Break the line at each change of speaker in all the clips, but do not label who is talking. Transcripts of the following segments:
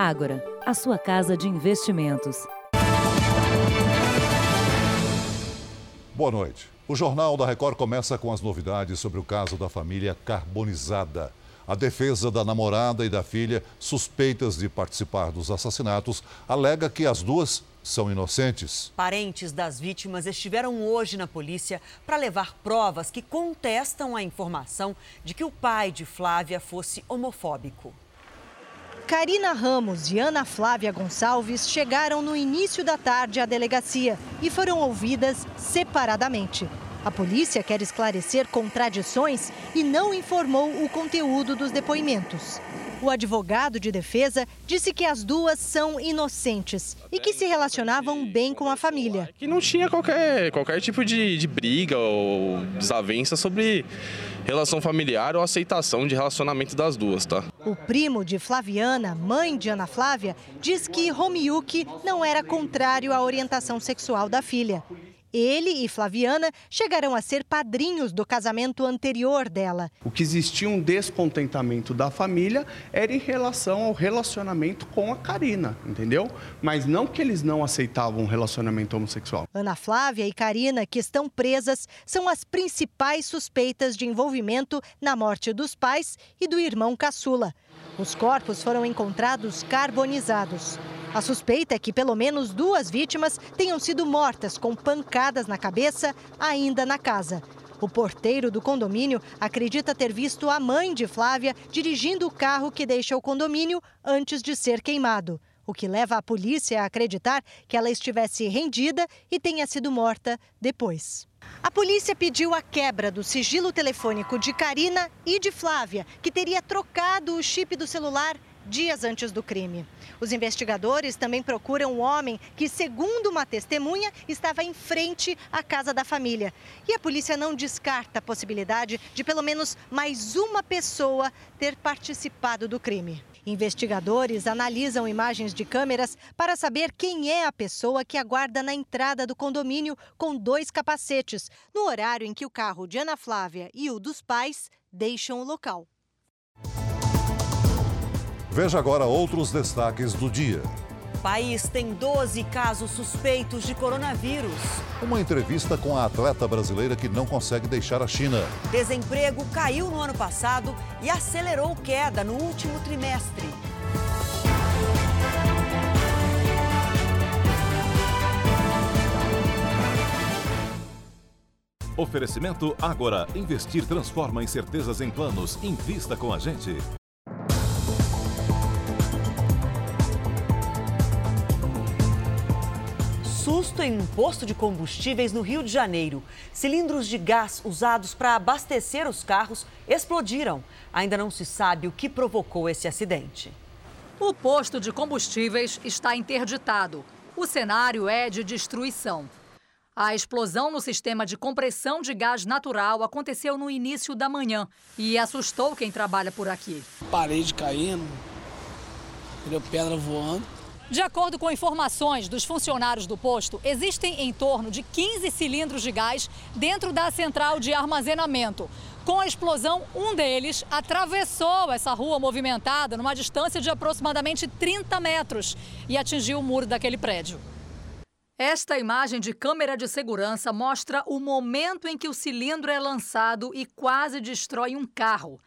Ágora, a sua casa de investimentos.
Boa noite. O Jornal da Record começa com as novidades sobre o caso da família carbonizada. A defesa da namorada e da filha, suspeitas de participar dos assassinatos, alega que as duas são inocentes.
Parentes das vítimas estiveram hoje na polícia para levar provas que contestam a informação de que o pai de Flávia fosse homofóbico.
Karina Ramos e Ana Flávia Gonçalves chegaram no início da tarde à delegacia e foram ouvidas separadamente. A polícia quer esclarecer contradições e não informou o conteúdo dos depoimentos. O advogado de defesa disse que as duas são inocentes e que se relacionavam bem com a família.
Que não tinha qualquer, qualquer tipo de, de briga ou desavença sobre relação familiar ou aceitação de relacionamento das duas, tá?
O primo de Flaviana, mãe de Ana Flávia, diz que Romiuki não era contrário à orientação sexual da filha. Ele e Flaviana chegaram a ser padrinhos do casamento anterior dela.
O que existia um descontentamento da família era em relação ao relacionamento com a Karina, entendeu? Mas não que eles não aceitavam um relacionamento homossexual.
Ana Flávia e Karina, que estão presas, são as principais suspeitas de envolvimento na morte dos pais e do irmão caçula. Os corpos foram encontrados carbonizados. A suspeita é que pelo menos duas vítimas tenham sido mortas com pancadas na cabeça ainda na casa. O porteiro do condomínio acredita ter visto a mãe de Flávia dirigindo o carro que deixa o condomínio antes de ser queimado, o que leva a polícia a acreditar que ela estivesse rendida e tenha sido morta depois. A polícia pediu a quebra do sigilo telefônico de Karina e de Flávia, que teria trocado o chip do celular dias antes do crime. Os investigadores também procuram um homem que, segundo uma testemunha, estava em frente à casa da família. E a polícia não descarta a possibilidade de pelo menos mais uma pessoa ter participado do crime. Investigadores analisam imagens de câmeras para saber quem é a pessoa que aguarda na entrada do condomínio com dois capacetes, no horário em que o carro de Ana Flávia e o dos pais deixam o local.
Veja agora outros destaques do dia.
O país tem 12 casos suspeitos de coronavírus.
Uma entrevista com a atleta brasileira que não consegue deixar a China.
Desemprego caiu no ano passado e acelerou queda no último trimestre.
Oferecimento Agora. Investir transforma incertezas em planos. Invista com a gente.
Susto em um posto de combustíveis no Rio de Janeiro. Cilindros de gás usados para abastecer os carros explodiram. Ainda não se sabe o que provocou esse acidente.
O posto de combustíveis está interditado. O cenário é de destruição. A explosão no sistema de compressão de gás natural aconteceu no início da manhã e assustou quem trabalha por aqui.
Parede caindo, pedra voando.
De acordo com informações dos funcionários do posto, existem em torno de 15 cilindros de gás dentro da central de armazenamento. Com a explosão, um deles atravessou essa rua movimentada numa distância de aproximadamente 30 metros e atingiu o muro daquele prédio. Esta imagem de câmera de segurança mostra o momento em que o cilindro é lançado e quase destrói um carro.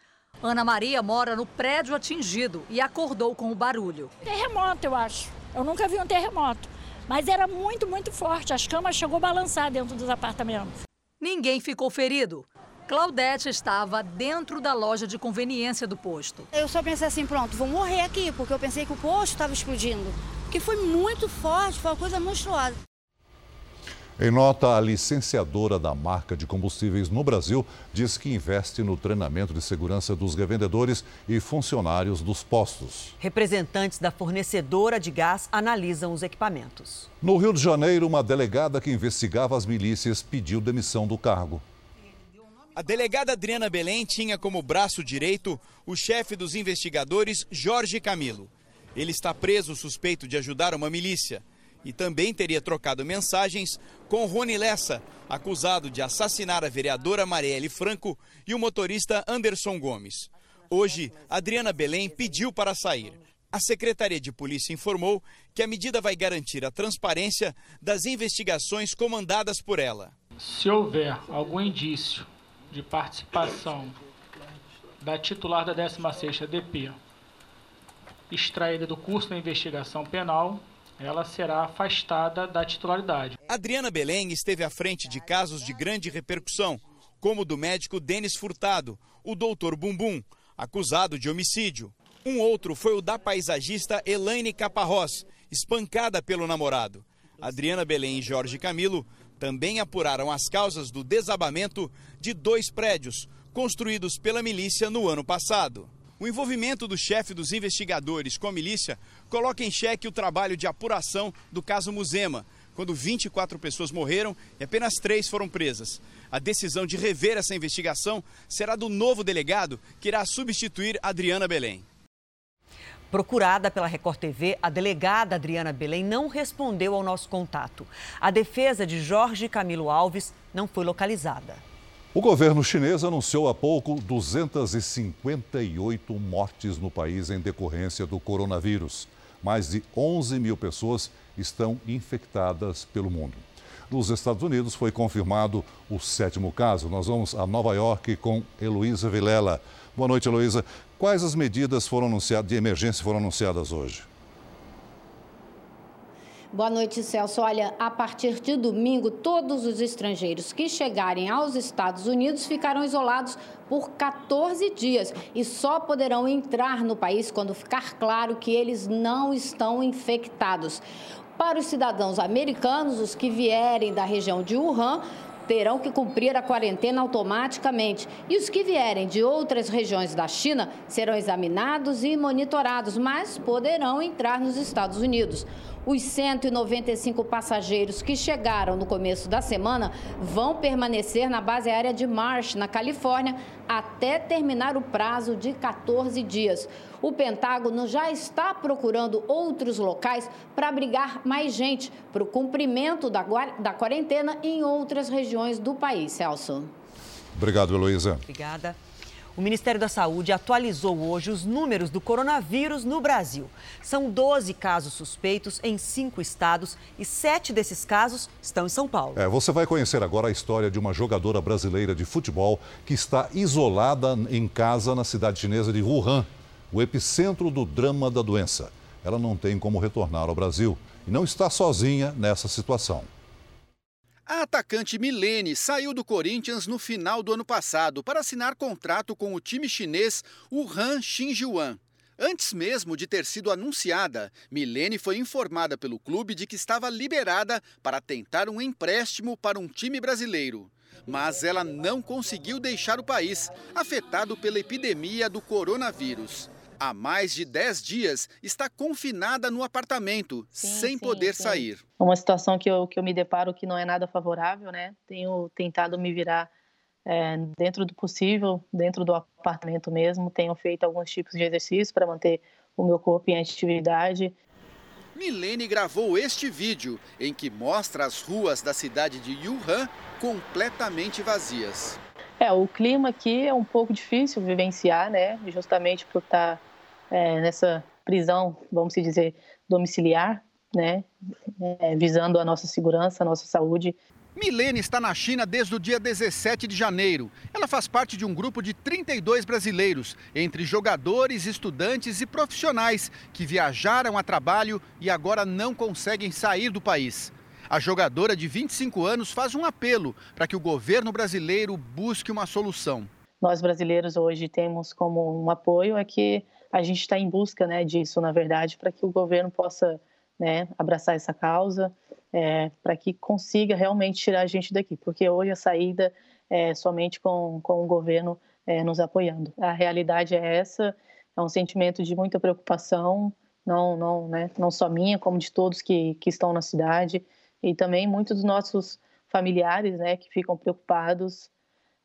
Ana Maria mora no prédio atingido e acordou com o barulho.
Terremoto, eu acho. Eu nunca vi um terremoto. Mas era muito, muito forte. As camas chegou a balançar dentro dos apartamentos.
Ninguém ficou ferido. Claudete estava dentro da loja de conveniência do posto.
Eu só pensei assim, pronto, vou morrer aqui, porque eu pensei que o posto estava explodindo. Porque foi muito forte, foi uma coisa monstruosa.
Em nota, a licenciadora da marca de combustíveis no Brasil diz que investe no treinamento de segurança dos revendedores e funcionários dos postos.
Representantes da fornecedora de gás analisam os equipamentos.
No Rio de Janeiro, uma delegada que investigava as milícias pediu demissão do cargo.
A delegada Adriana Belém tinha como braço direito o chefe dos investigadores, Jorge Camilo. Ele está preso suspeito de ajudar uma milícia e também teria trocado mensagens com Rony Lessa, acusado de assassinar a vereadora Marielle Franco e o motorista Anderson Gomes. Hoje, Adriana Belém pediu para sair. A Secretaria de Polícia informou que a medida vai garantir a transparência das investigações comandadas por ela.
Se houver algum indício de participação da titular da 16ª DP extraída do curso da investigação penal, ela será afastada da titularidade.
Adriana Belém esteve à frente de casos de grande repercussão, como o do médico Denis Furtado, o doutor Bumbum, acusado de homicídio. Um outro foi o da paisagista Elaine Caparrós, espancada pelo namorado. Adriana Belém e Jorge Camilo também apuraram as causas do desabamento de dois prédios construídos pela milícia no ano passado. O envolvimento do chefe dos investigadores com a milícia coloca em xeque o trabalho de apuração do caso Muzema, quando 24 pessoas morreram e apenas três foram presas. A decisão de rever essa investigação será do novo delegado que irá substituir Adriana Belém.
Procurada pela Record TV, a delegada Adriana Belém não respondeu ao nosso contato. A defesa de Jorge Camilo Alves não foi localizada.
O governo chinês anunciou há pouco 258 mortes no país em decorrência do coronavírus. Mais de 11 mil pessoas estão infectadas pelo mundo. Nos Estados Unidos foi confirmado o sétimo caso. Nós vamos a Nova York com Heloísa Vilela. Boa noite, Heloísa. Quais as medidas foram anunciadas, de emergência foram anunciadas hoje?
Boa noite, Celso. Olha, a partir de domingo, todos os estrangeiros que chegarem aos Estados Unidos ficarão isolados por 14 dias e só poderão entrar no país quando ficar claro que eles não estão infectados. Para os cidadãos americanos, os que vierem da região de Wuhan, terão que cumprir a quarentena automaticamente. E os que vierem de outras regiões da China serão examinados e monitorados, mas poderão entrar nos Estados Unidos. Os 195 passageiros que chegaram no começo da semana vão permanecer na base aérea de Marsh, na Califórnia, até terminar o prazo de 14 dias. O Pentágono já está procurando outros locais para abrigar mais gente para o cumprimento da, da quarentena em outras regiões do país. Celso.
Obrigado, Heloísa.
Obrigada. O Ministério da Saúde atualizou hoje os números do coronavírus no Brasil. São 12 casos suspeitos em cinco estados e sete desses casos estão em São Paulo.
É, você vai conhecer agora a história de uma jogadora brasileira de futebol que está isolada em casa na cidade chinesa de Wuhan, o epicentro do drama da doença. Ela não tem como retornar ao Brasil e não está sozinha nessa situação.
A atacante Milene saiu do Corinthians no final do ano passado para assinar contrato com o time chinês Wuhan Xinjiang. Antes mesmo de ter sido anunciada, Milene foi informada pelo clube de que estava liberada para tentar um empréstimo para um time brasileiro. Mas ela não conseguiu deixar o país, afetado pela epidemia do coronavírus há mais de 10 dias está confinada no apartamento, sim, sem sim, poder sim. sair.
É uma situação que eu, que eu me deparo que não é nada favorável, né? Tenho tentado me virar é, dentro do possível, dentro do apartamento mesmo. Tenho feito alguns tipos de exercícios para manter o meu corpo em atividade.
Milene gravou este vídeo em que mostra as ruas da cidade de Wuhan completamente vazias.
É, o clima aqui é um pouco difícil vivenciar, né? Justamente por estar é, nessa prisão, vamos dizer, domiciliar, né, é, visando a nossa segurança, a nossa saúde.
Milene está na China desde o dia 17 de janeiro. Ela faz parte de um grupo de 32 brasileiros, entre jogadores, estudantes e profissionais que viajaram a trabalho e agora não conseguem sair do país. A jogadora de 25 anos faz um apelo para que o governo brasileiro busque uma solução.
Nós brasileiros hoje temos como um apoio é que a gente está em busca né, disso, na verdade, para que o governo possa né, abraçar essa causa, é, para que consiga realmente tirar a gente daqui, porque hoje a saída é somente com, com o governo é, nos apoiando. A realidade é essa, é um sentimento de muita preocupação, não, não, né, não só minha, como de todos que, que estão na cidade, e também muitos dos nossos familiares, né, que ficam preocupados,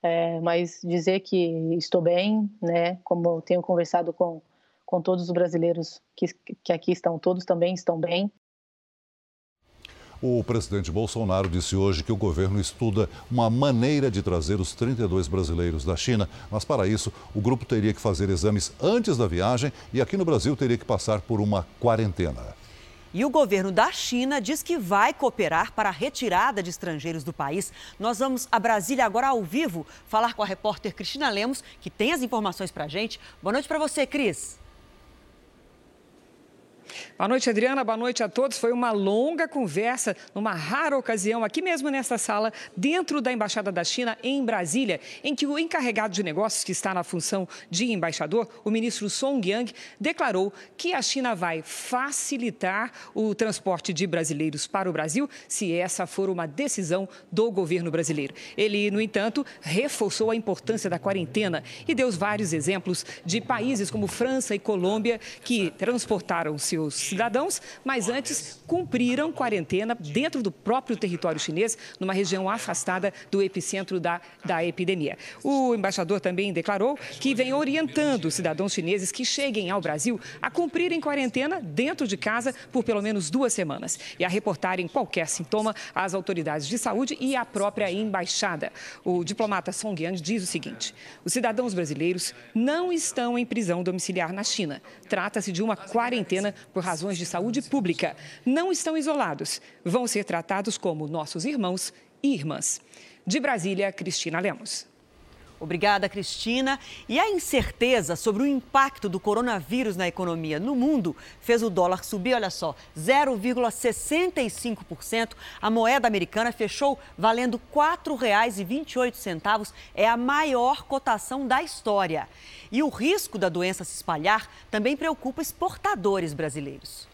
é, mas dizer que estou bem, né, como tenho conversado com com todos os brasileiros que, que aqui estão, todos também estão bem.
O presidente Bolsonaro disse hoje que o governo estuda uma maneira de trazer os 32 brasileiros da China, mas para isso o grupo teria que fazer exames antes da viagem e aqui no Brasil teria que passar por uma quarentena.
E o governo da China diz que vai cooperar para a retirada de estrangeiros do país. Nós vamos a Brasília agora ao vivo falar com a repórter Cristina Lemos, que tem as informações para a gente. Boa noite para você, Cris.
Boa noite, Adriana. Boa noite a todos. Foi uma longa conversa, numa rara ocasião, aqui mesmo nesta sala, dentro da Embaixada da China, em Brasília, em que o encarregado de negócios, que está na função de embaixador, o ministro Song Yang, declarou que a China vai facilitar o transporte de brasileiros para o Brasil, se essa for uma decisão do governo brasileiro. Ele, no entanto, reforçou a importância da quarentena e deu vários exemplos de países como França e Colômbia que transportaram seus seus cidadãos, mas antes cumpriram quarentena dentro do próprio território chinês, numa região afastada do epicentro da, da epidemia. O embaixador também declarou que vem orientando os cidadãos chineses que cheguem ao Brasil a cumprirem quarentena dentro de casa por pelo menos duas semanas e a reportarem qualquer sintoma às autoridades de saúde e à própria embaixada. O diplomata Song Yang diz o seguinte: os cidadãos brasileiros não estão em prisão domiciliar na China. Trata-se de uma quarentena por razões de saúde pública, não estão isolados. Vão ser tratados como nossos irmãos e irmãs. De Brasília, Cristina Lemos.
Obrigada, Cristina. E a incerteza sobre o impacto do coronavírus na economia no mundo fez o dólar subir, olha só, 0,65%. A moeda americana fechou valendo R$ 4,28. É a maior cotação da história. E o risco da doença se espalhar também preocupa exportadores brasileiros.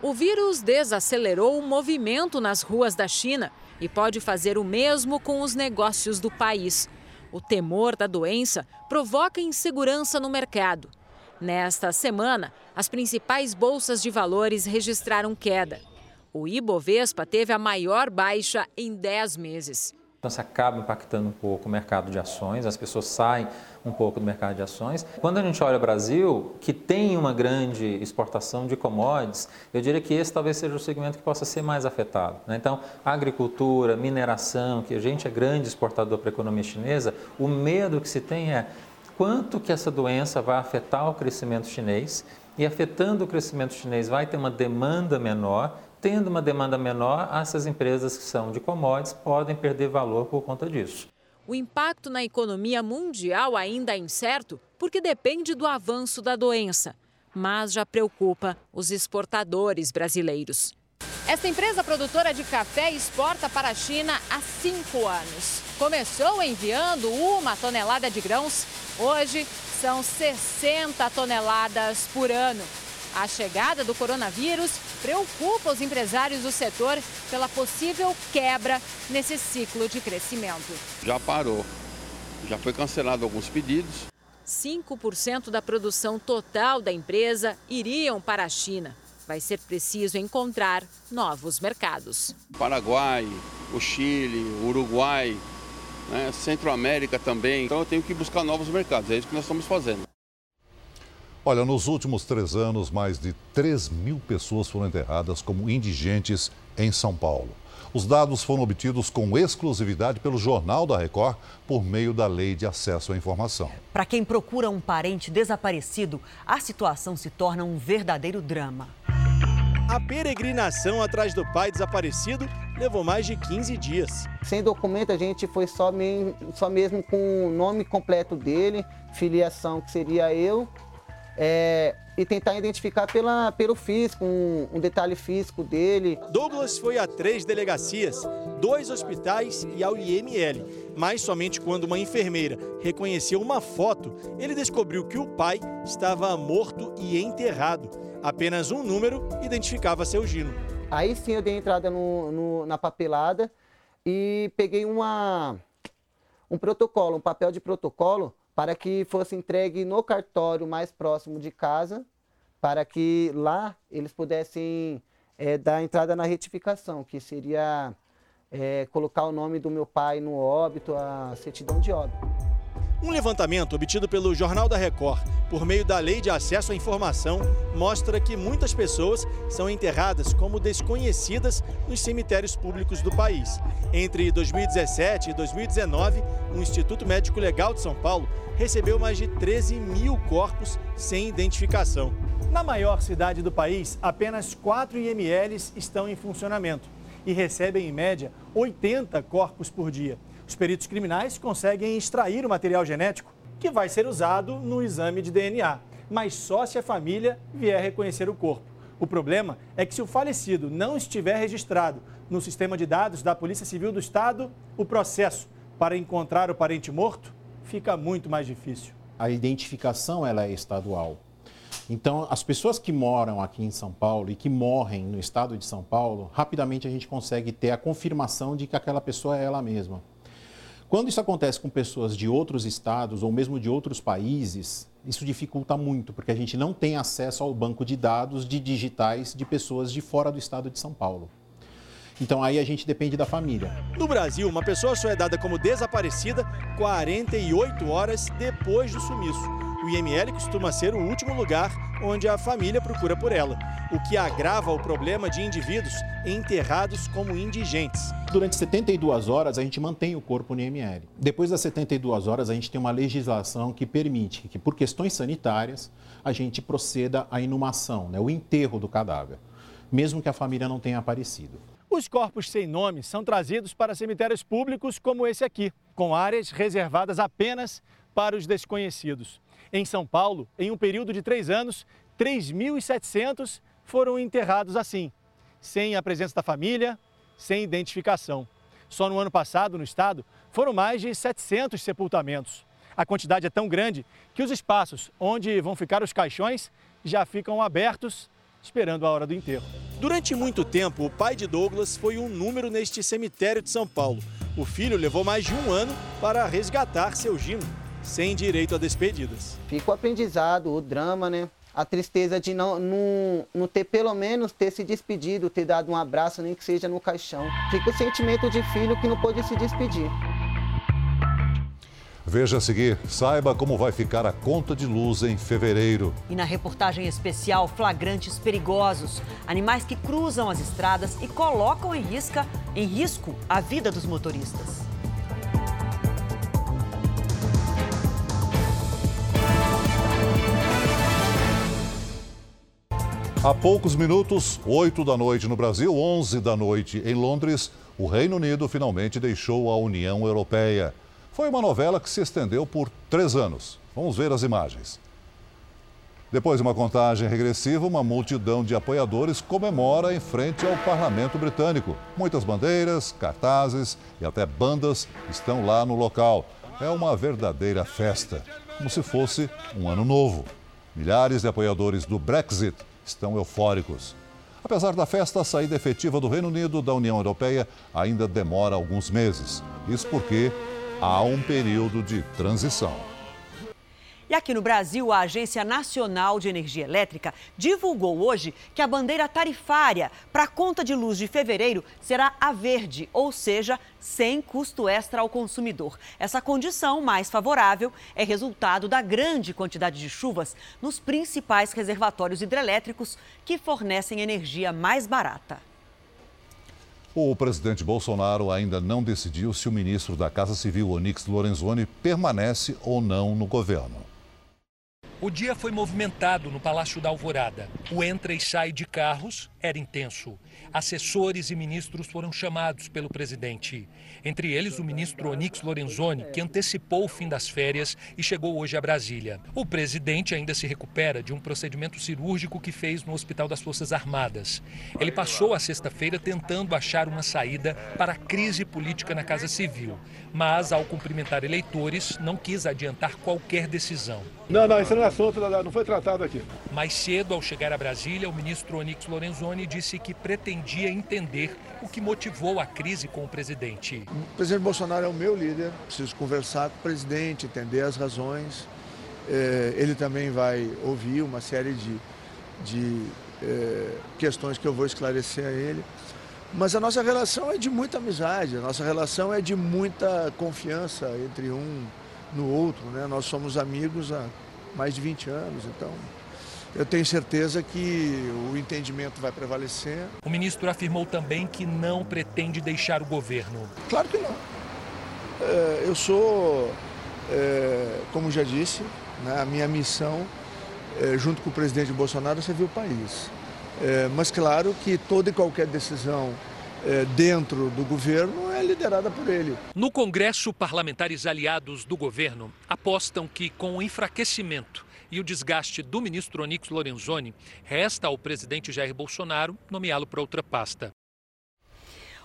O vírus desacelerou o movimento nas ruas da China e pode fazer o mesmo com os negócios do país. O temor da doença provoca insegurança no mercado. Nesta semana, as principais bolsas de valores registraram queda. O Ibovespa teve a maior baixa em 10 meses.
Então, isso acaba impactando um pouco o mercado de ações, as pessoas saem um pouco do mercado de ações. Quando a gente olha o Brasil, que tem uma grande exportação de commodities, eu diria que esse talvez seja o segmento que possa ser mais afetado. Né? Então, agricultura, mineração, que a gente é grande exportador para a economia chinesa, o medo que se tem é quanto que essa doença vai afetar o crescimento chinês e afetando o crescimento chinês vai ter uma demanda menor Tendo uma demanda menor, essas empresas que são de commodities podem perder valor por conta disso.
O impacto na economia mundial ainda é incerto porque depende do avanço da doença, mas já preocupa os exportadores brasileiros. Esta empresa produtora de café exporta para a China há cinco anos. Começou enviando uma tonelada de grãos, hoje são 60 toneladas por ano. A chegada do coronavírus preocupa os empresários do setor pela possível quebra nesse ciclo de crescimento.
Já parou, já foi cancelado alguns pedidos.
5% da produção total da empresa iriam para a China. Vai ser preciso encontrar novos mercados.
Paraguai, o Chile, o Uruguai, né, Centro-América também. Então eu tenho que buscar novos mercados, é isso que nós estamos fazendo.
Olha, nos últimos três anos, mais de 3 mil pessoas foram enterradas como indigentes em São Paulo. Os dados foram obtidos com exclusividade pelo Jornal da Record por meio da Lei de Acesso à Informação.
Para quem procura um parente desaparecido, a situação se torna um verdadeiro drama.
A peregrinação atrás do pai desaparecido levou mais de 15 dias.
Sem documento, a gente foi só, só mesmo com o nome completo dele, filiação que seria eu é, e tentar identificar pela, pelo físico, um, um, detalhe físico dele.
Douglas foi a três delegacias, dois hospitais e ao IML, mas somente quando uma enfermeira reconheceu uma foto, ele descobriu que o pai estava morto e enterrado. Apenas um número identificava seu Gino.
Aí sim eu dei entrada no, no, na papelada e peguei uma, um protocolo, um papel de protocolo para que fosse entregue no cartório mais próximo de casa, para que lá eles pudessem é, dar entrada na retificação, que seria é, colocar o nome do meu pai no óbito, a certidão de óbito.
Um levantamento obtido pelo Jornal da Record por meio da Lei de Acesso à Informação mostra que muitas pessoas são enterradas como desconhecidas nos cemitérios públicos do país. Entre 2017 e 2019, o Instituto Médico Legal de São Paulo recebeu mais de 13 mil corpos sem identificação. Na maior cidade do país, apenas quatro IMLs estão em funcionamento e recebem, em média, 80 corpos por dia os peritos criminais conseguem extrair o material genético que vai ser usado no exame de DNA, mas só se a família vier reconhecer o corpo. O problema é que se o falecido não estiver registrado no sistema de dados da Polícia Civil do Estado, o processo para encontrar o parente morto fica muito mais difícil.
A identificação ela é estadual. Então, as pessoas que moram aqui em São Paulo e que morrem no estado de São Paulo, rapidamente a gente consegue ter a confirmação de que aquela pessoa é ela mesma. Quando isso acontece com pessoas de outros estados ou mesmo de outros países, isso dificulta muito, porque a gente não tem acesso ao banco de dados de digitais de pessoas de fora do estado de São Paulo. Então aí a gente depende da família.
No Brasil, uma pessoa só é dada como desaparecida 48 horas depois do sumiço o IML costuma ser o último lugar onde a família procura por ela, o que agrava o problema de indivíduos enterrados como indigentes.
Durante 72 horas, a gente mantém o corpo no IML. Depois das 72 horas, a gente tem uma legislação que permite que, por questões sanitárias, a gente proceda à inumação, né, o enterro do cadáver, mesmo que a família não tenha aparecido.
Os corpos sem nome são trazidos para cemitérios públicos como esse aqui, com áreas reservadas apenas para os desconhecidos. Em São Paulo, em um período de três anos, 3.700 foram enterrados assim, sem a presença da família, sem identificação. Só no ano passado, no estado, foram mais de 700 sepultamentos. A quantidade é tão grande que os espaços onde vão ficar os caixões já ficam abertos, esperando a hora do enterro. Durante muito tempo, o pai de Douglas foi um número neste cemitério de São Paulo. O filho levou mais de um ano para resgatar seu Gino sem direito a despedidas.
Fica o aprendizado, o drama, né? A tristeza de não, não, não ter pelo menos ter se despedido, ter dado um abraço, nem que seja no caixão. Fica o sentimento de filho que não pôde se despedir.
Veja a seguir, saiba como vai ficar a conta de luz em fevereiro.
E na reportagem especial, flagrantes perigosos. Animais que cruzam as estradas e colocam em, risca, em risco a vida dos motoristas.
Há poucos minutos, 8 da noite no Brasil, 11 da noite em Londres, o Reino Unido finalmente deixou a União Europeia. Foi uma novela que se estendeu por três anos. Vamos ver as imagens. Depois de uma contagem regressiva, uma multidão de apoiadores comemora em frente ao parlamento britânico. Muitas bandeiras, cartazes e até bandas estão lá no local. É uma verdadeira festa, como se fosse um ano novo. Milhares de apoiadores do Brexit estão eufóricos. Apesar da festa, a saída efetiva do Reino Unido da União Europeia ainda demora alguns meses. Isso porque há um período de transição.
E aqui no Brasil, a Agência Nacional de Energia Elétrica divulgou hoje que a bandeira tarifária para a conta de luz de fevereiro será a verde, ou seja, sem custo extra ao consumidor. Essa condição mais favorável é resultado da grande quantidade de chuvas nos principais reservatórios hidrelétricos que fornecem energia mais barata.
O presidente Bolsonaro ainda não decidiu se o ministro da Casa Civil, Onix Lorenzoni, permanece ou não no governo.
O dia foi movimentado no Palácio da Alvorada. O entra e sai de carros era intenso. Assessores e ministros foram chamados pelo presidente. Entre eles, o ministro Onix Lorenzoni, que antecipou o fim das férias e chegou hoje a Brasília. O presidente ainda se recupera de um procedimento cirúrgico que fez no Hospital das Forças Armadas. Ele passou a sexta-feira tentando achar uma saída para a crise política na Casa Civil, mas, ao cumprimentar eleitores, não quis adiantar qualquer decisão.
Não, não, isso não é assunto, não foi tratado aqui.
Mais cedo, ao chegar a Brasília, o ministro Onix Lorenzoni disse que pretendia entender o que motivou a crise com o presidente.
O presidente Bolsonaro é o meu líder, preciso conversar com o presidente, entender as razões. É, ele também vai ouvir uma série de, de é, questões que eu vou esclarecer a ele. Mas a nossa relação é de muita amizade, a nossa relação é de muita confiança entre um no outro. Né? Nós somos amigos há mais de 20 anos, então eu tenho certeza que o entendimento vai prevalecer.
O ministro afirmou também que não pretende deixar o governo.
Claro que não. É, eu sou, é, como já disse, né, a minha missão, é, junto com o presidente Bolsonaro, é servir o país. mas claro que toda e qualquer decisão dentro do governo é liderada por ele.
No Congresso, parlamentares aliados do governo apostam que, com o enfraquecimento e o desgaste do ministro Onix Lorenzoni, resta ao presidente Jair Bolsonaro nomeá-lo para outra pasta.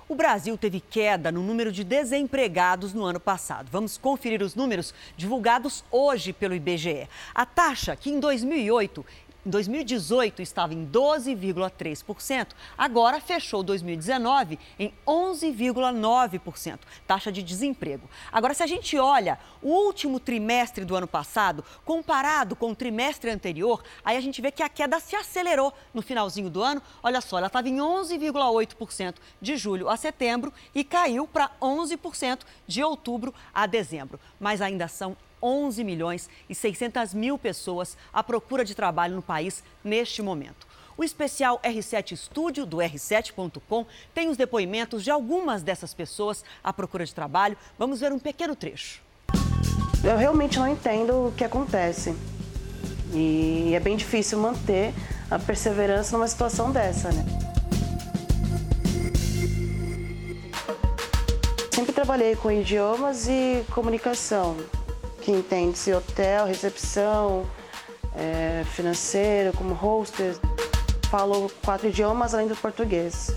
O Brasil teve queda no número de desempregados no ano passado. Vamos conferir os números divulgados hoje pelo IBGE. A taxa, que em 2008 em 2018 estava em 12,3%, agora fechou 2019 em 11,9%, taxa de desemprego. Agora, se a gente olha o último trimestre do ano passado, comparado com o trimestre anterior, aí a gente vê que a queda se acelerou no finalzinho do ano. Olha só, ela estava em 11,8% de julho a setembro e caiu para 11% de outubro a dezembro. Mas ainda são 11 milhões e 600 mil pessoas à procura de trabalho no país neste momento. O especial R7 Estúdio do R7.com tem os depoimentos de algumas dessas pessoas à procura de trabalho. Vamos ver um pequeno trecho.
Eu realmente não entendo o que acontece. E é bem difícil manter a perseverança numa situação dessa, né? Sempre trabalhei com idiomas e comunicação que entende-se hotel, recepção, é, financeiro, como hostess. Falo quatro idiomas além do português.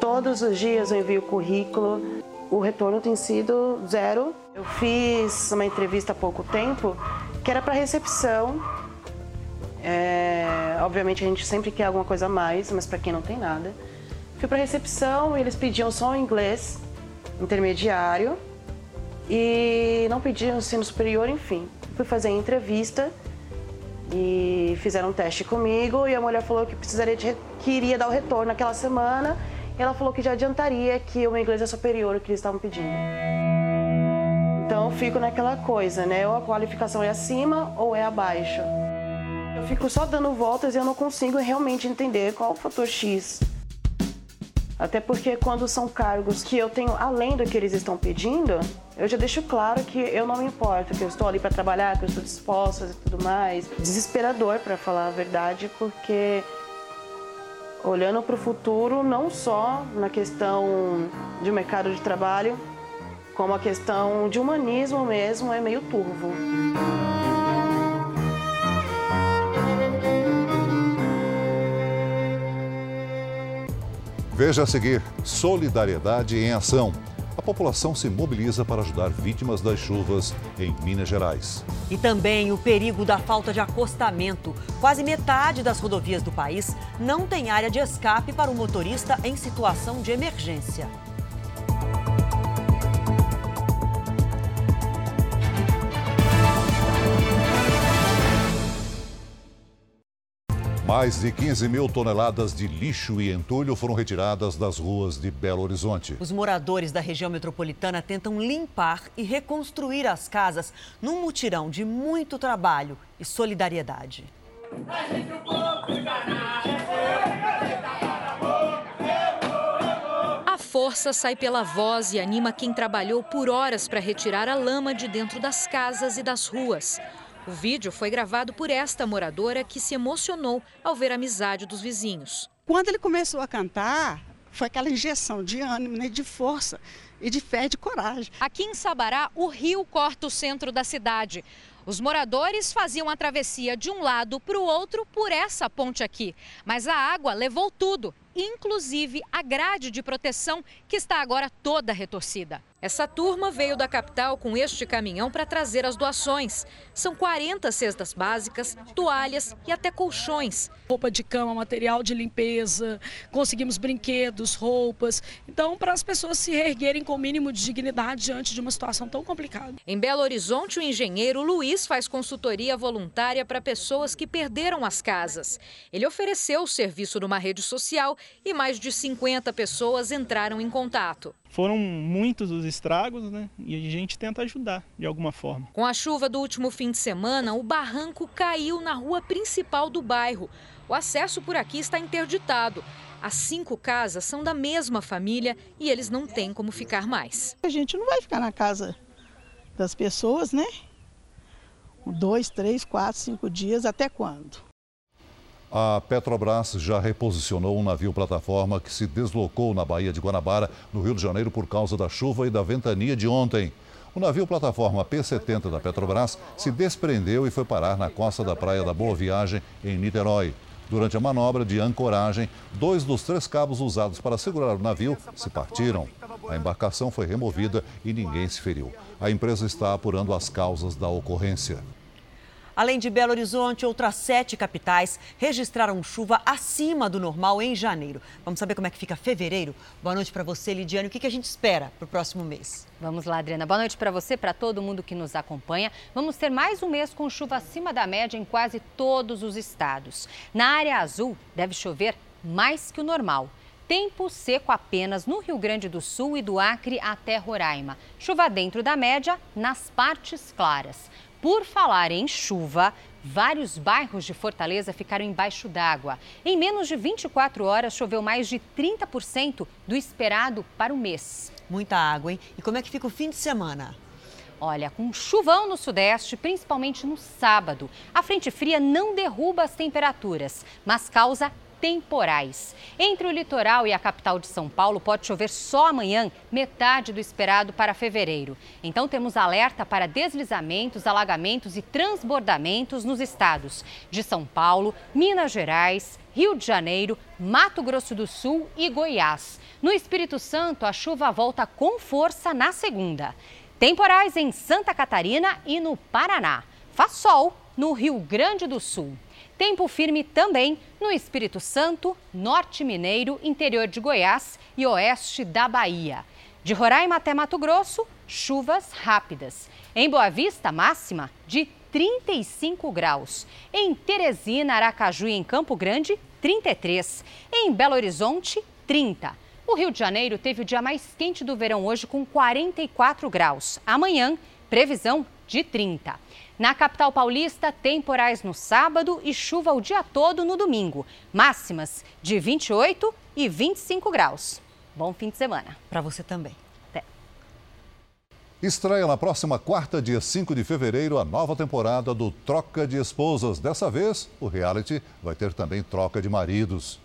Todos os dias eu envio currículo. O retorno tem sido zero. Eu fiz uma entrevista há pouco tempo que era para recepção. É, obviamente a gente sempre quer alguma coisa a mais, mas para quem não tem nada. Fui para recepção e eles pediam só o inglês intermediário e não pediram ensino superior, enfim. Fui fazer a entrevista e fizeram um teste comigo e a mulher falou que precisaria de, dar o retorno naquela semana. E ela falou que já adiantaria que o meu inglês é superior ao que eles estavam pedindo. Então eu fico naquela coisa, né? Ou a qualificação é acima ou é abaixo. Eu fico só dando voltas e eu não consigo realmente entender qual o fator X. Até porque quando são cargos que eu tenho além do que eles estão pedindo, eu já deixo claro que eu não me importo, que eu estou ali para trabalhar, que eu estou disposta e tudo mais. Desesperador, para falar a verdade, porque olhando para o futuro, não só na questão de mercado de trabalho, como a questão de humanismo mesmo, é meio turvo.
Veja a seguir: Solidariedade em Ação a população se mobiliza para ajudar vítimas das chuvas em Minas Gerais.
E também o perigo da falta de acostamento. Quase metade das rodovias do país não tem área de escape para o motorista em situação de emergência.
Mais de 15 mil toneladas de lixo e entulho foram retiradas das ruas de Belo Horizonte.
Os moradores da região metropolitana tentam limpar e reconstruir as casas num mutirão de muito trabalho e solidariedade.
A força sai pela voz e anima quem trabalhou por horas para retirar a lama de dentro das casas e das ruas. O vídeo foi gravado por esta moradora que se emocionou ao ver a amizade dos vizinhos.
Quando ele começou a cantar, foi aquela injeção de ânimo, né, de força e de fé e de coragem.
Aqui em Sabará, o rio corta o centro da cidade. Os moradores faziam a travessia de um lado para o outro por essa ponte aqui. Mas a água levou tudo, inclusive a grade de proteção que está agora toda retorcida. Essa turma veio da capital com este caminhão para trazer as doações. São 40 cestas básicas, toalhas e até colchões.
Roupa de cama, material de limpeza, conseguimos brinquedos, roupas. Então, para as pessoas se reerguerem com o mínimo de dignidade diante de uma situação tão complicada.
Em Belo Horizonte, o engenheiro Luiz faz consultoria voluntária para pessoas que perderam as casas. Ele ofereceu o serviço numa rede social e mais de 50 pessoas entraram em contato.
Foram muitos os estragos, né? E a gente tenta ajudar de alguma forma.
Com a chuva do último fim de semana, o barranco caiu na rua principal do bairro. O acesso por aqui está interditado. As cinco casas são da mesma família e eles não têm como ficar mais.
A gente não vai ficar na casa das pessoas, né? Dois, três, quatro, cinco dias, até quando?
A Petrobras já reposicionou um navio plataforma que se deslocou na Baía de Guanabara, no Rio de Janeiro, por causa da chuva e da ventania de ontem. O navio plataforma P-70 da Petrobras se desprendeu e foi parar na costa da praia da Boa Viagem, em Niterói. Durante a manobra de ancoragem, dois dos três cabos usados para segurar o navio se partiram. A embarcação foi removida e ninguém se feriu. A empresa está apurando as causas da ocorrência.
Além de Belo Horizonte, outras sete capitais registraram chuva acima do normal em janeiro. Vamos saber como é que fica fevereiro? Boa noite para você, Lidiane. O que a gente espera para o próximo mês?
Vamos lá, Adriana. Boa noite para você, para todo mundo que nos acompanha. Vamos ter mais um mês com chuva acima da média em quase todos os estados. Na área azul, deve chover mais que o normal. Tempo seco apenas no Rio Grande do Sul e do Acre até Roraima. Chuva dentro da média nas partes claras. Por falar em chuva, vários bairros de Fortaleza ficaram embaixo d'água. Em menos de 24 horas, choveu mais de 30% do esperado para o mês.
Muita água, hein? E como é que fica o fim de semana?
Olha, com chuvão no sudeste, principalmente no sábado. A frente fria não derruba as temperaturas, mas causa temporais. Entre o litoral e a capital de São Paulo, pode chover só amanhã, metade do esperado para fevereiro. Então, temos alerta para deslizamentos, alagamentos e transbordamentos nos estados de São Paulo, Minas Gerais, Rio de Janeiro, Mato Grosso do Sul e Goiás. No Espírito Santo, a chuva volta com força na segunda. Temporais em Santa Catarina e no Paraná. Faz sol no Rio Grande do Sul. Tempo firme também no Espírito Santo, Norte Mineiro, interior de Goiás e oeste da Bahia. De Roraima até Mato Grosso, chuvas rápidas. Em Boa Vista, máxima de 35 graus. Em Teresina, Aracaju e em Campo Grande, 33. Em Belo Horizonte, 30. O Rio de Janeiro teve o dia mais quente do verão hoje, com 44 graus. Amanhã, previsão de 30. Na capital paulista, temporais no sábado e chuva o dia todo no domingo. Máximas de 28 e 25 graus. Bom fim de semana.
Para você também.
Até.
Estreia na próxima quarta, dia 5 de fevereiro, a nova temporada do Troca de Esposas. Dessa vez, o reality vai ter também troca de maridos.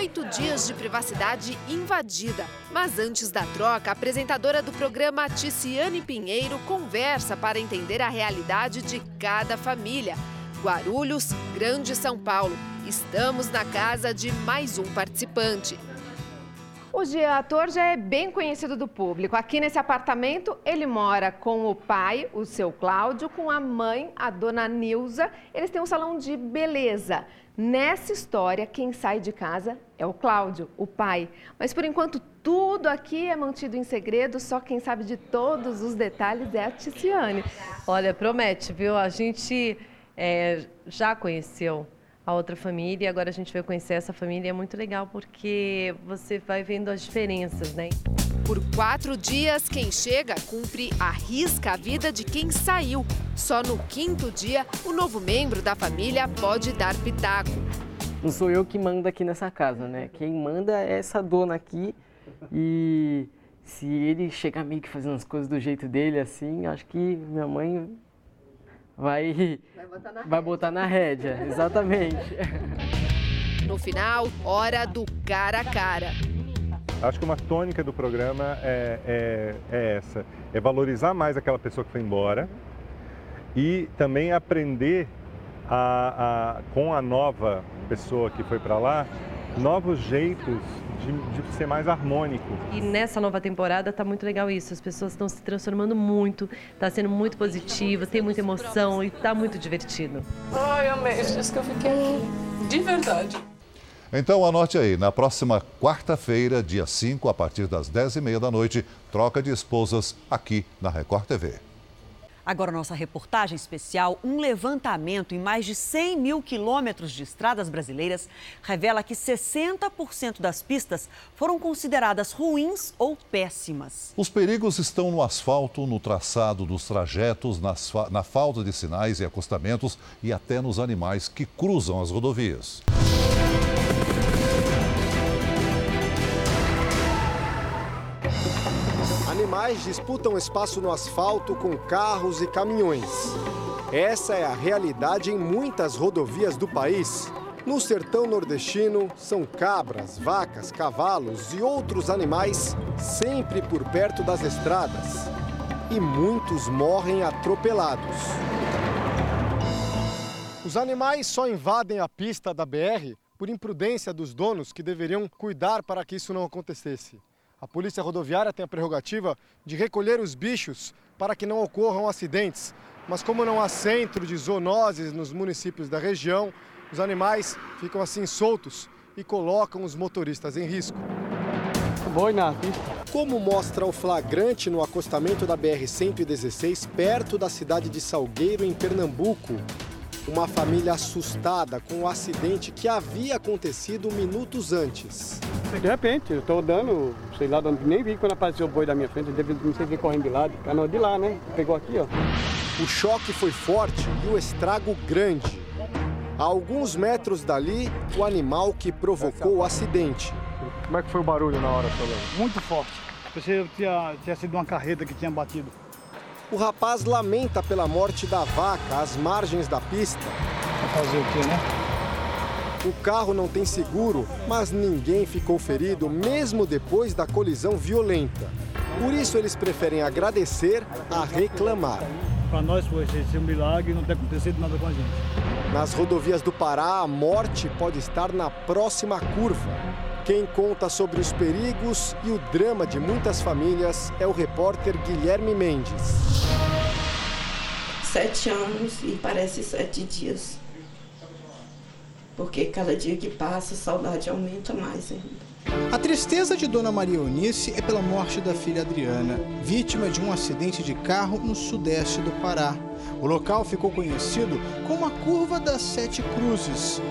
Oito dias de privacidade invadida. Mas antes da troca, a apresentadora do programa, Ticiane Pinheiro, conversa para entender a realidade de cada família. Guarulhos, Grande São Paulo. Estamos na casa de mais um participante.
O ator já é bem conhecido do público. Aqui nesse apartamento, ele mora com o pai, o seu Cláudio, com a mãe, a dona Nilza. Eles têm um salão de beleza. Nessa história, quem sai de casa é o Cláudio, o pai. Mas por enquanto, tudo aqui é mantido em segredo, só quem sabe de todos os detalhes é a Ticiane.
Olha, promete, viu? A gente é, já conheceu a outra família e agora a gente vai conhecer essa família. É muito legal porque você vai vendo as diferenças, né?
Por quatro dias, quem chega cumpre arrisca a vida de quem saiu. Só no quinto dia, o novo membro da família pode dar pitaco.
Não sou eu que mando aqui nessa casa, né? Quem manda é essa dona aqui e se ele chegar meio que fazendo as coisas do jeito dele assim, acho que minha mãe vai vai botar na, vai botar na rédea, exatamente.
No final, hora do cara a cara.
Acho que uma tônica do programa é, é, é essa: é valorizar mais aquela pessoa que foi embora e também aprender a, a, com a nova pessoa que foi para lá novos jeitos de, de, ser mais harmônico.
E nessa nova temporada tá muito legal isso. As pessoas estão se transformando muito, tá sendo muito positivo, tem muita emoção e tá muito divertido.
Ai, amei. Isso que eu fiquei aqui. De verdade.
Então anote aí, na próxima quarta-feira, dia 5, a partir das 10h30 da noite, troca de esposas aqui na Record TV.
Agora, nossa reportagem especial: um levantamento em mais de 100 mil quilômetros de estradas brasileiras revela que 60% das pistas foram consideradas ruins ou péssimas.
Os perigos estão no asfalto, no traçado dos trajetos, na falta de sinais e acostamentos e até nos animais que cruzam as rodovias.
Disputam espaço no asfalto com carros e caminhões. Essa é a realidade em muitas rodovias do país. No sertão nordestino, são cabras, vacas, cavalos e outros animais sempre por perto das estradas. E muitos morrem atropelados. Os animais só invadem a pista da BR por imprudência dos donos que deveriam cuidar para que isso não acontecesse. A Polícia Rodoviária tem a prerrogativa de recolher os bichos para que não ocorram acidentes. Mas como não há centro de zoonoses nos municípios da região, os animais ficam assim soltos e colocam os motoristas em risco.
Boi na pista.
Como mostra o flagrante no acostamento da BR-116, perto da cidade de Salgueiro, em Pernambuco, uma família assustada com o acidente que havia acontecido minutos antes.
De repente, eu estou dando, sei lá, nem vi quando apareceu o boi da minha frente, deve, não sei quem correndo de lado, canal de lá, né? Pegou aqui, ó.
O choque foi forte e o estrago grande. A alguns metros dali, o animal que provocou o acidente.
Como é que foi o barulho na hora, Solano?
Muito forte. Pensei que tinha, tinha sido uma carreta que tinha batido.
O rapaz lamenta pela morte da vaca às margens da pista.
Vai fazer o quê, né?
O carro não tem seguro, mas ninguém ficou ferido, mesmo depois da colisão violenta. Por isso, eles preferem agradecer a reclamar.
Para nós foi esse um milagre não ter acontecido nada com a gente.
Nas rodovias do Pará, a morte pode estar na próxima curva. Quem conta sobre os perigos e o drama de muitas famílias é o repórter Guilherme Mendes.
Sete anos e parece sete dias. Porque cada dia que passa, a saudade aumenta mais ainda.
A tristeza de Dona Maria Eunice é pela morte da filha Adriana, vítima de um acidente de carro no sudeste do Pará. O local ficou conhecido como a Curva das Sete Cruzes.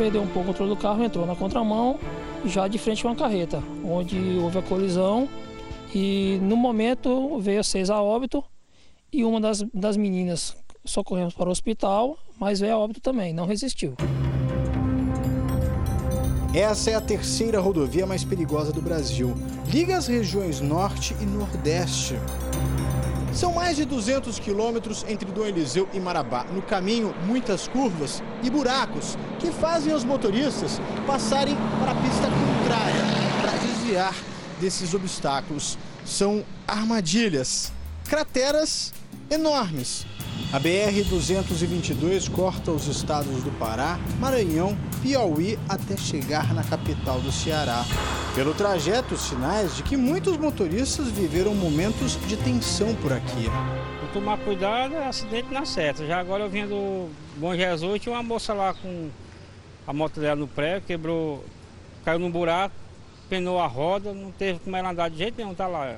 Perdeu um pouco o controle do carro, entrou na contramão, já de frente com uma carreta, onde houve a colisão e no momento veio a seis a óbito e uma das, das meninas socorremos para o hospital, mas veio a óbito também, não resistiu.
Essa é a terceira rodovia mais perigosa do Brasil. Liga as regiões Norte e Nordeste. São mais de 200 quilômetros entre Dom Eliseu e Marabá. No caminho, muitas curvas e buracos que fazem os motoristas passarem para a pista contrária para desviar desses obstáculos. São armadilhas, crateras enormes a BR-222 corta os estados do Pará, Maranhão, Piauí até chegar na capital do Ceará. Pelo trajeto, sinais de que muitos motoristas viveram momentos de tensão por aqui.
Tomar cuidado, é acidente na seta. Já agora eu vim do Bom Jesus, tinha uma moça lá com a moto dela no pré, quebrou, caiu num buraco, penou a roda, não teve como ela andar de jeito nenhum, tá lá.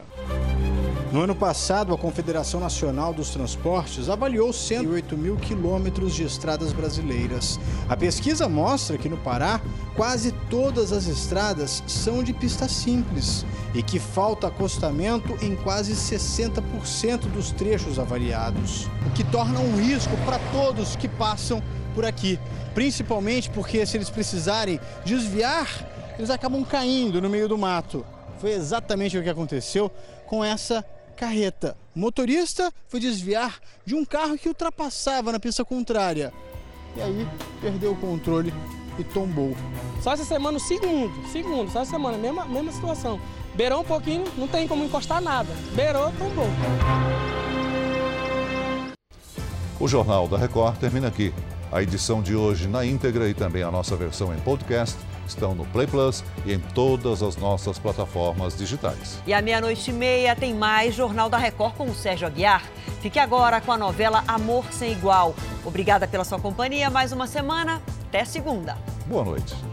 No ano passado, a Confederação Nacional dos Transportes avaliou 108 mil quilômetros de estradas brasileiras. A pesquisa mostra que no Pará, quase todas as estradas são de pista simples e que falta acostamento em quase 60% dos trechos avaliados, o que torna um risco para todos que passam por aqui, principalmente porque se eles precisarem desviar, eles acabam caindo no meio do mato. Foi exatamente o que aconteceu com essa carreta. O motorista foi desviar de um carro que ultrapassava na pista contrária. E aí perdeu o controle e tombou.
Só essa semana, segundo, segundo, só essa semana, mesma, mesma situação. Beirou um pouquinho, não tem como encostar nada. Beirou, tombou.
O Jornal da Record termina aqui. A edição de hoje na íntegra e também a nossa versão em podcast estão no Play Plus e em todas as nossas plataformas digitais.
E à meia-noite e meia tem mais Jornal da Record com o Sérgio Aguiar. Fique agora com a novela Amor Sem Igual. Obrigada pela sua companhia mais uma semana. Até segunda.
Boa noite.